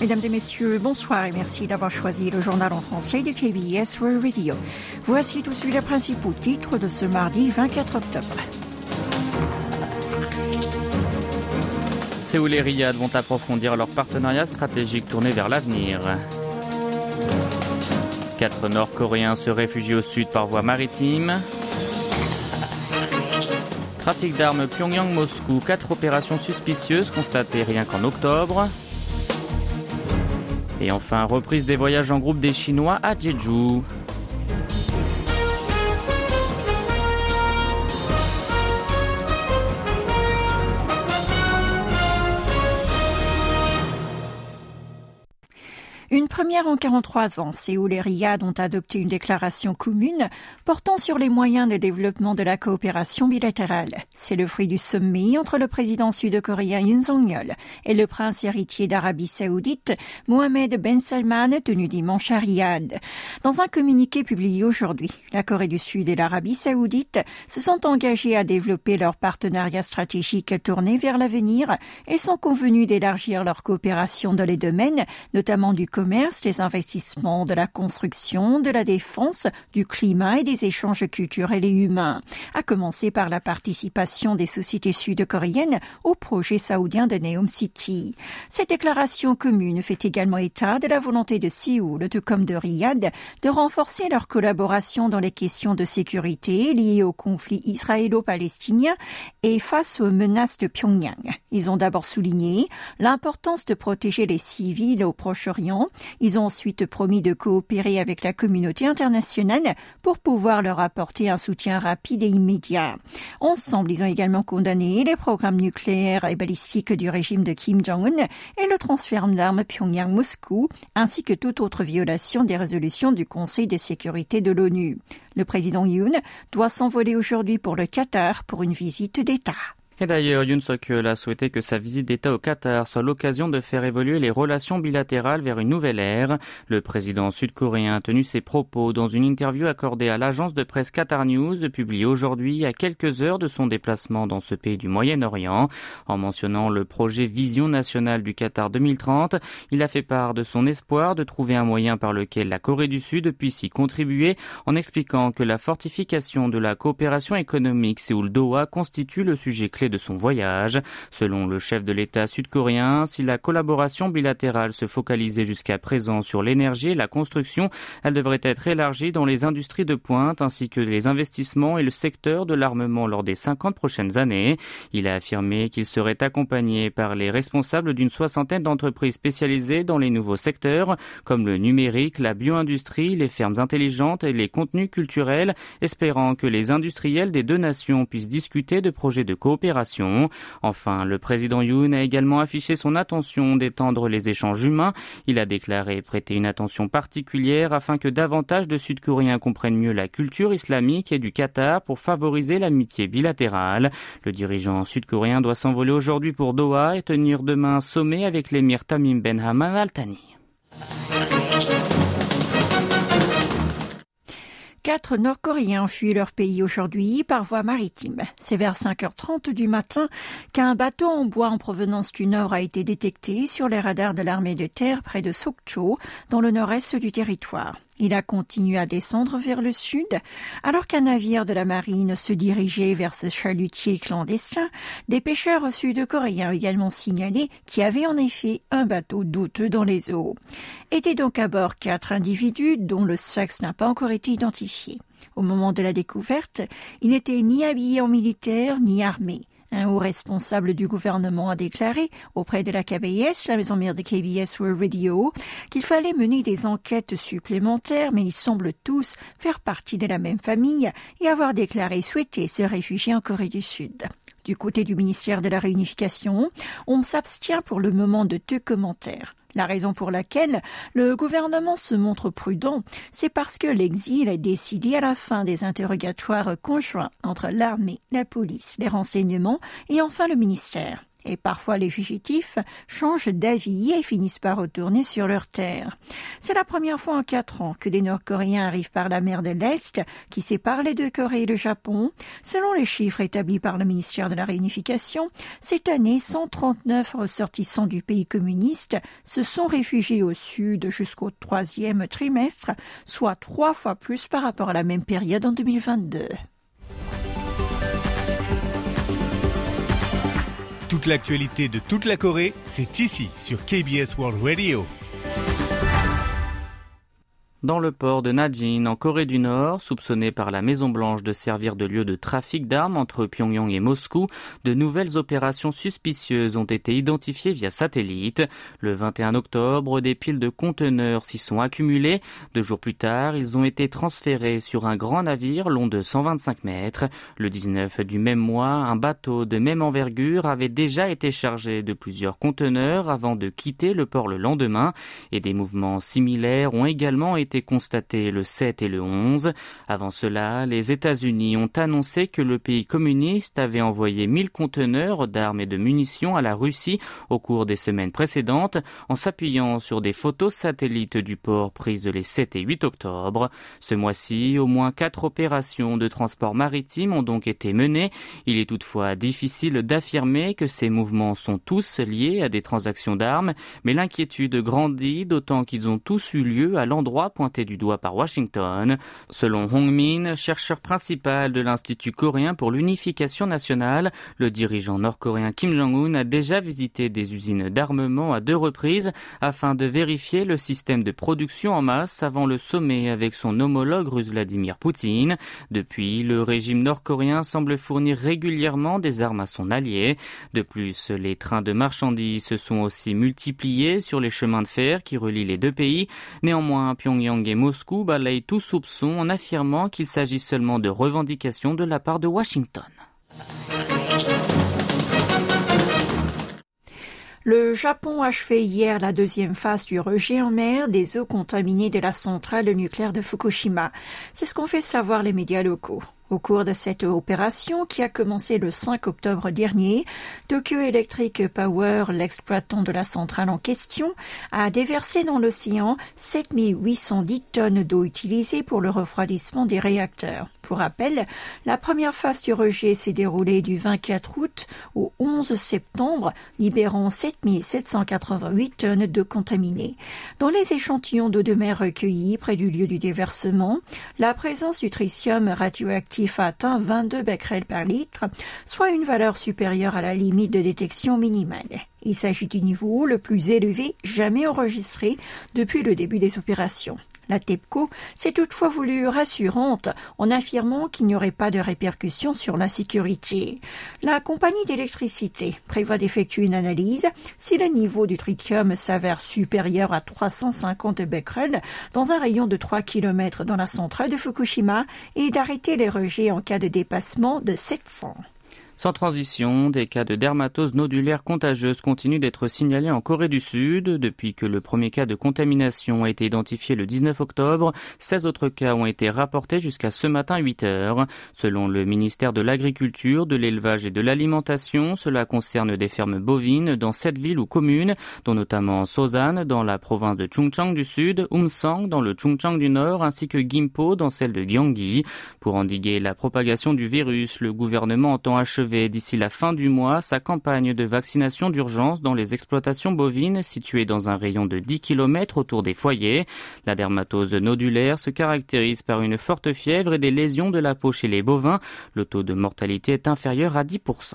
Mesdames et messieurs, bonsoir et merci d'avoir choisi le journal en français de KBS World Radio. Voici tout de suite les principaux titres de ce mardi 24 octobre. Séoul et Riyad vont approfondir leur partenariat stratégique tourné vers l'avenir. Quatre Nord-Coréens se réfugient au sud par voie maritime. Trafic d'armes Pyongyang-Moscou, quatre opérations suspicieuses constatées rien qu'en octobre. Et enfin, reprise des voyages en groupe des Chinois à Jeju. Première en 43 ans, Séoul et Riyad ont adopté une déclaration commune portant sur les moyens de développement de la coopération bilatérale. C'est le fruit du sommet entre le président sud-coréen Yoon Song-yeol et le prince héritier d'Arabie saoudite, Mohamed Ben Salman, tenu dimanche à Riyad. Dans un communiqué publié aujourd'hui, la Corée du Sud et l'Arabie saoudite se sont engagés à développer leur partenariat stratégique tourné vers l'avenir et sont convenus d'élargir leur coopération dans les domaines, notamment du commerce, des investissements, de la construction, de la défense, du climat et des échanges culturels et humains, à commencer par la participation des sociétés sud-coréennes au projet saoudien de Neom City. Cette déclaration commune fait également état de la volonté de Séoul, tout comme de Riyad, de renforcer leur collaboration dans les questions de sécurité liées au conflit israélo-palestinien et face aux menaces de Pyongyang. Ils ont d'abord souligné l'importance de protéger les civils au Proche-Orient ils ont ensuite promis de coopérer avec la communauté internationale pour pouvoir leur apporter un soutien rapide et immédiat. Ensemble, ils ont également condamné les programmes nucléaires et balistiques du régime de Kim Jong-un et le transfert d'armes Pyongyang-Moscou, ainsi que toute autre violation des résolutions du Conseil de sécurité de l'ONU. Le président Yoon doit s'envoler aujourd'hui pour le Qatar pour une visite d'État. Et d'ailleurs, Yoon Suk-yeol a souhaité que sa visite d'État au Qatar soit l'occasion de faire évoluer les relations bilatérales vers une nouvelle ère. Le président sud-coréen a tenu ses propos dans une interview accordée à l'agence de presse Qatar News, publiée aujourd'hui à quelques heures de son déplacement dans ce pays du Moyen-Orient. En mentionnant le projet Vision nationale du Qatar 2030, il a fait part de son espoir de trouver un moyen par lequel la Corée du Sud puisse y contribuer en expliquant que la fortification de la coopération économique Séoul-Doha constitue le sujet clé de son voyage. Selon le chef de l'État sud-coréen, si la collaboration bilatérale se focalisait jusqu'à présent sur l'énergie et la construction, elle devrait être élargie dans les industries de pointe ainsi que les investissements et le secteur de l'armement lors des 50 prochaines années. Il a affirmé qu'il serait accompagné par les responsables d'une soixantaine d'entreprises spécialisées dans les nouveaux secteurs comme le numérique, la bioindustrie, les fermes intelligentes et les contenus culturels, espérant que les industriels des deux nations puissent discuter de projets de coopération Enfin, le président Yoon a également affiché son intention d'étendre les échanges humains. Il a déclaré prêter une attention particulière afin que davantage de Sud-Coréens comprennent mieux la culture islamique et du Qatar pour favoriser l'amitié bilatérale. Le dirigeant sud-coréen doit s'envoler aujourd'hui pour Doha et tenir demain un sommet avec l'émir Tamim Ben Hamad Al Thani. Quatre Nord-Coréens fuient leur pays aujourd'hui par voie maritime. C'est vers 5h30 du matin qu'un bateau en bois en provenance du nord a été détecté sur les radars de l'armée de terre près de Sokcho, dans le nord-est du territoire. Il a continué à descendre vers le sud, alors qu'un navire de la marine se dirigeait vers ce chalutier clandestin. Des pêcheurs sud-coréens également signalé qu'il y avait en effet un bateau douteux dans les eaux. Étaient donc à bord quatre individus dont le sexe n'a pas encore été identifié. Au moment de la découverte, ils n'étaient ni habillés en militaire ni armés. Un haut responsable du gouvernement a déclaré auprès de la KBS, la maison mère de KBS World Radio, qu'il fallait mener des enquêtes supplémentaires, mais ils semblent tous faire partie de la même famille et avoir déclaré souhaiter se réfugier en Corée du Sud. Du côté du ministère de la Réunification, on s'abstient pour le moment de deux commentaires. La raison pour laquelle le gouvernement se montre prudent, c'est parce que l'exil est décidé à la fin des interrogatoires conjoints entre l'armée, la police, les renseignements et enfin le ministère. Et parfois les fugitifs changent d'avis et finissent par retourner sur leur terre. C'est la première fois en quatre ans que des Nord-Coréens arrivent par la mer de l'Est qui sépare les deux Corées et le Japon. Selon les chiffres établis par le ministère de la Réunification, cette année, 139 ressortissants du pays communiste se sont réfugiés au sud jusqu'au troisième trimestre, soit trois fois plus par rapport à la même période en 2022. Toute l'actualité de toute la Corée, c'est ici sur KBS World Radio. Dans le port de Najin, en Corée du Nord, soupçonné par la Maison-Blanche de servir de lieu de trafic d'armes entre Pyongyang et Moscou, de nouvelles opérations suspicieuses ont été identifiées via satellite. Le 21 octobre, des piles de conteneurs s'y sont accumulées. Deux jours plus tard, ils ont été transférés sur un grand navire long de 125 mètres. Le 19 du même mois, un bateau de même envergure avait déjà été chargé de plusieurs conteneurs avant de quitter le port le lendemain et des mouvements similaires ont également été été constaté le 7 et le 11. Avant cela, les États-Unis ont annoncé que le pays communiste avait envoyé 1000 conteneurs d'armes et de munitions à la Russie au cours des semaines précédentes en s'appuyant sur des photos satellites du port prises les 7 et 8 octobre. Ce mois-ci, au moins quatre opérations de transport maritime ont donc été menées. Il est toutefois difficile d'affirmer que ces mouvements sont tous liés à des transactions d'armes, mais l'inquiétude grandit d'autant qu'ils ont tous eu lieu à l'endroit pointé du doigt par Washington. Selon Hong Min, chercheur principal de l'Institut coréen pour l'unification nationale, le dirigeant nord-coréen Kim Jong-un a déjà visité des usines d'armement à deux reprises afin de vérifier le système de production en masse avant le sommet avec son homologue russe Vladimir Poutine. Depuis, le régime nord-coréen semble fournir régulièrement des armes à son allié. De plus, les trains de marchandises se sont aussi multipliés sur les chemins de fer qui relient les deux pays. Néanmoins, Pyongyang et Moscou balayent tout soupçon en affirmant qu'il s'agit seulement de revendications de la part de Washington. Le Japon a achevé hier la deuxième phase du rejet en mer des eaux contaminées de la centrale nucléaire de Fukushima. C'est ce qu'ont fait savoir les médias locaux. Au cours de cette opération qui a commencé le 5 octobre dernier, Tokyo Electric Power, l'exploitant de la centrale en question, a déversé dans l'océan 7810 tonnes d'eau utilisée pour le refroidissement des réacteurs. Pour rappel, la première phase du rejet s'est déroulée du 24 août au 11 septembre, libérant 7788 tonnes de contaminés. Dans les échantillons d'eau de mer recueillis près du lieu du déversement, la présence du tritium radioactif atteint 22 becquerels par litre, soit une valeur supérieure à la limite de détection minimale. Il s'agit du niveau le plus élevé jamais enregistré depuis le début des opérations. La TEPCO s'est toutefois voulue rassurante en affirmant qu'il n'y aurait pas de répercussions sur la sécurité. La compagnie d'électricité prévoit d'effectuer une analyse si le niveau du tritium s'avère supérieur à 350 becquerels dans un rayon de 3 km dans la centrale de Fukushima et d'arrêter les rejets en cas de dépassement de 700. Sans transition, des cas de dermatose nodulaire contagieuse continuent d'être signalés en Corée du Sud. Depuis que le premier cas de contamination a été identifié le 19 octobre, 16 autres cas ont été rapportés jusqu'à ce matin 8 heures. Selon le ministère de l'Agriculture, de l'Élevage et de l'Alimentation, cela concerne des fermes bovines dans sept villes ou communes, dont notamment Sosan dans la province de Chungcheong du Sud, Umsang dans le Chungcheong du Nord, ainsi que Gimpo dans celle de Gyeonggi. Pour endiguer la propagation du virus, le gouvernement entend achever d'ici la fin du mois sa campagne de vaccination d'urgence dans les exploitations bovines situées dans un rayon de 10 km autour des foyers. La dermatose nodulaire se caractérise par une forte fièvre et des lésions de la peau chez les bovins. Le taux de mortalité est inférieur à 10%.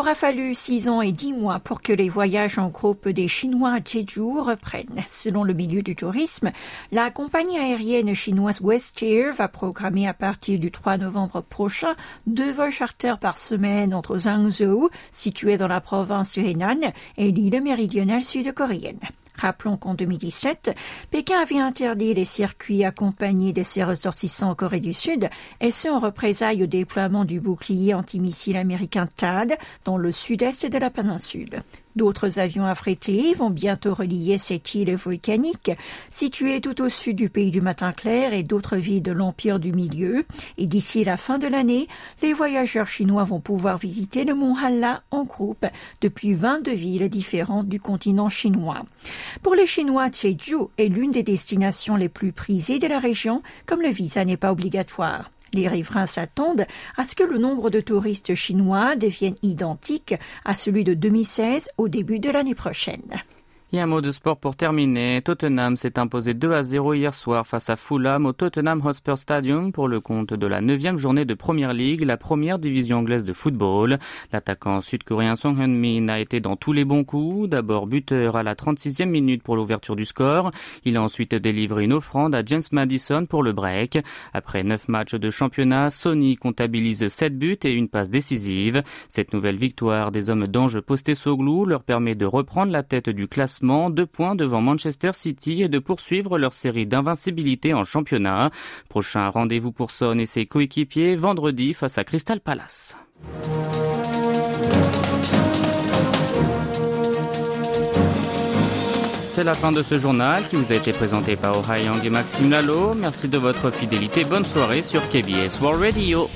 Aura fallu six ans et dix mois pour que les voyages en groupe des Chinois à Jeju reprennent. Selon le milieu du tourisme, la compagnie aérienne chinoise WestAir va programmer à partir du 3 novembre prochain deux vols charters par semaine entre Zhangzhou, situé dans la province du Henan, et l'île méridionale sud-coréenne. Rappelons qu'en 2017, Pékin avait interdit les circuits accompagnés de ses ressortissants en Corée du Sud, et ce en représailles au déploiement du bouclier antimissile américain THAAD dans le sud-est de la péninsule. D'autres avions affrétés vont bientôt relier cette île volcanique, située tout au sud du pays du matin clair et d'autres villes de l'Empire du Milieu. Et d'ici la fin de l'année, les voyageurs chinois vont pouvoir visiter le mont Halla en groupe depuis 22 villes différentes du continent chinois. Pour les Chinois, Jeju est l'une des destinations les plus prisées de la région, comme le visa n'est pas obligatoire. Les riverains s'attendent à ce que le nombre de touristes chinois devienne identique à celui de 2016 au début de l'année prochaine. Et un mot de sport pour terminer. Tottenham s'est imposé 2 à 0 hier soir face à Fulham au Tottenham Hotspur Stadium pour le compte de la neuvième journée de Premier League, la première division anglaise de football. L'attaquant sud-coréen Song Hyun-min a été dans tous les bons coups. D'abord buteur à la 36e minute pour l'ouverture du score. Il a ensuite délivré une offrande à James Madison pour le break. Après 9 matchs de championnat, Sony comptabilise 7 buts et une passe décisive. Cette nouvelle victoire des hommes d'Ange Postecoglou leur permet de reprendre la tête du classement deux points devant Manchester City et de poursuivre leur série d'invincibilité en championnat. Prochain rendez-vous pour Son et ses coéquipiers vendredi face à Crystal Palace. C'est la fin de ce journal qui vous a été présenté par Ohayang et Maxime Lalo. Merci de votre fidélité. Bonne soirée sur KBS World Radio.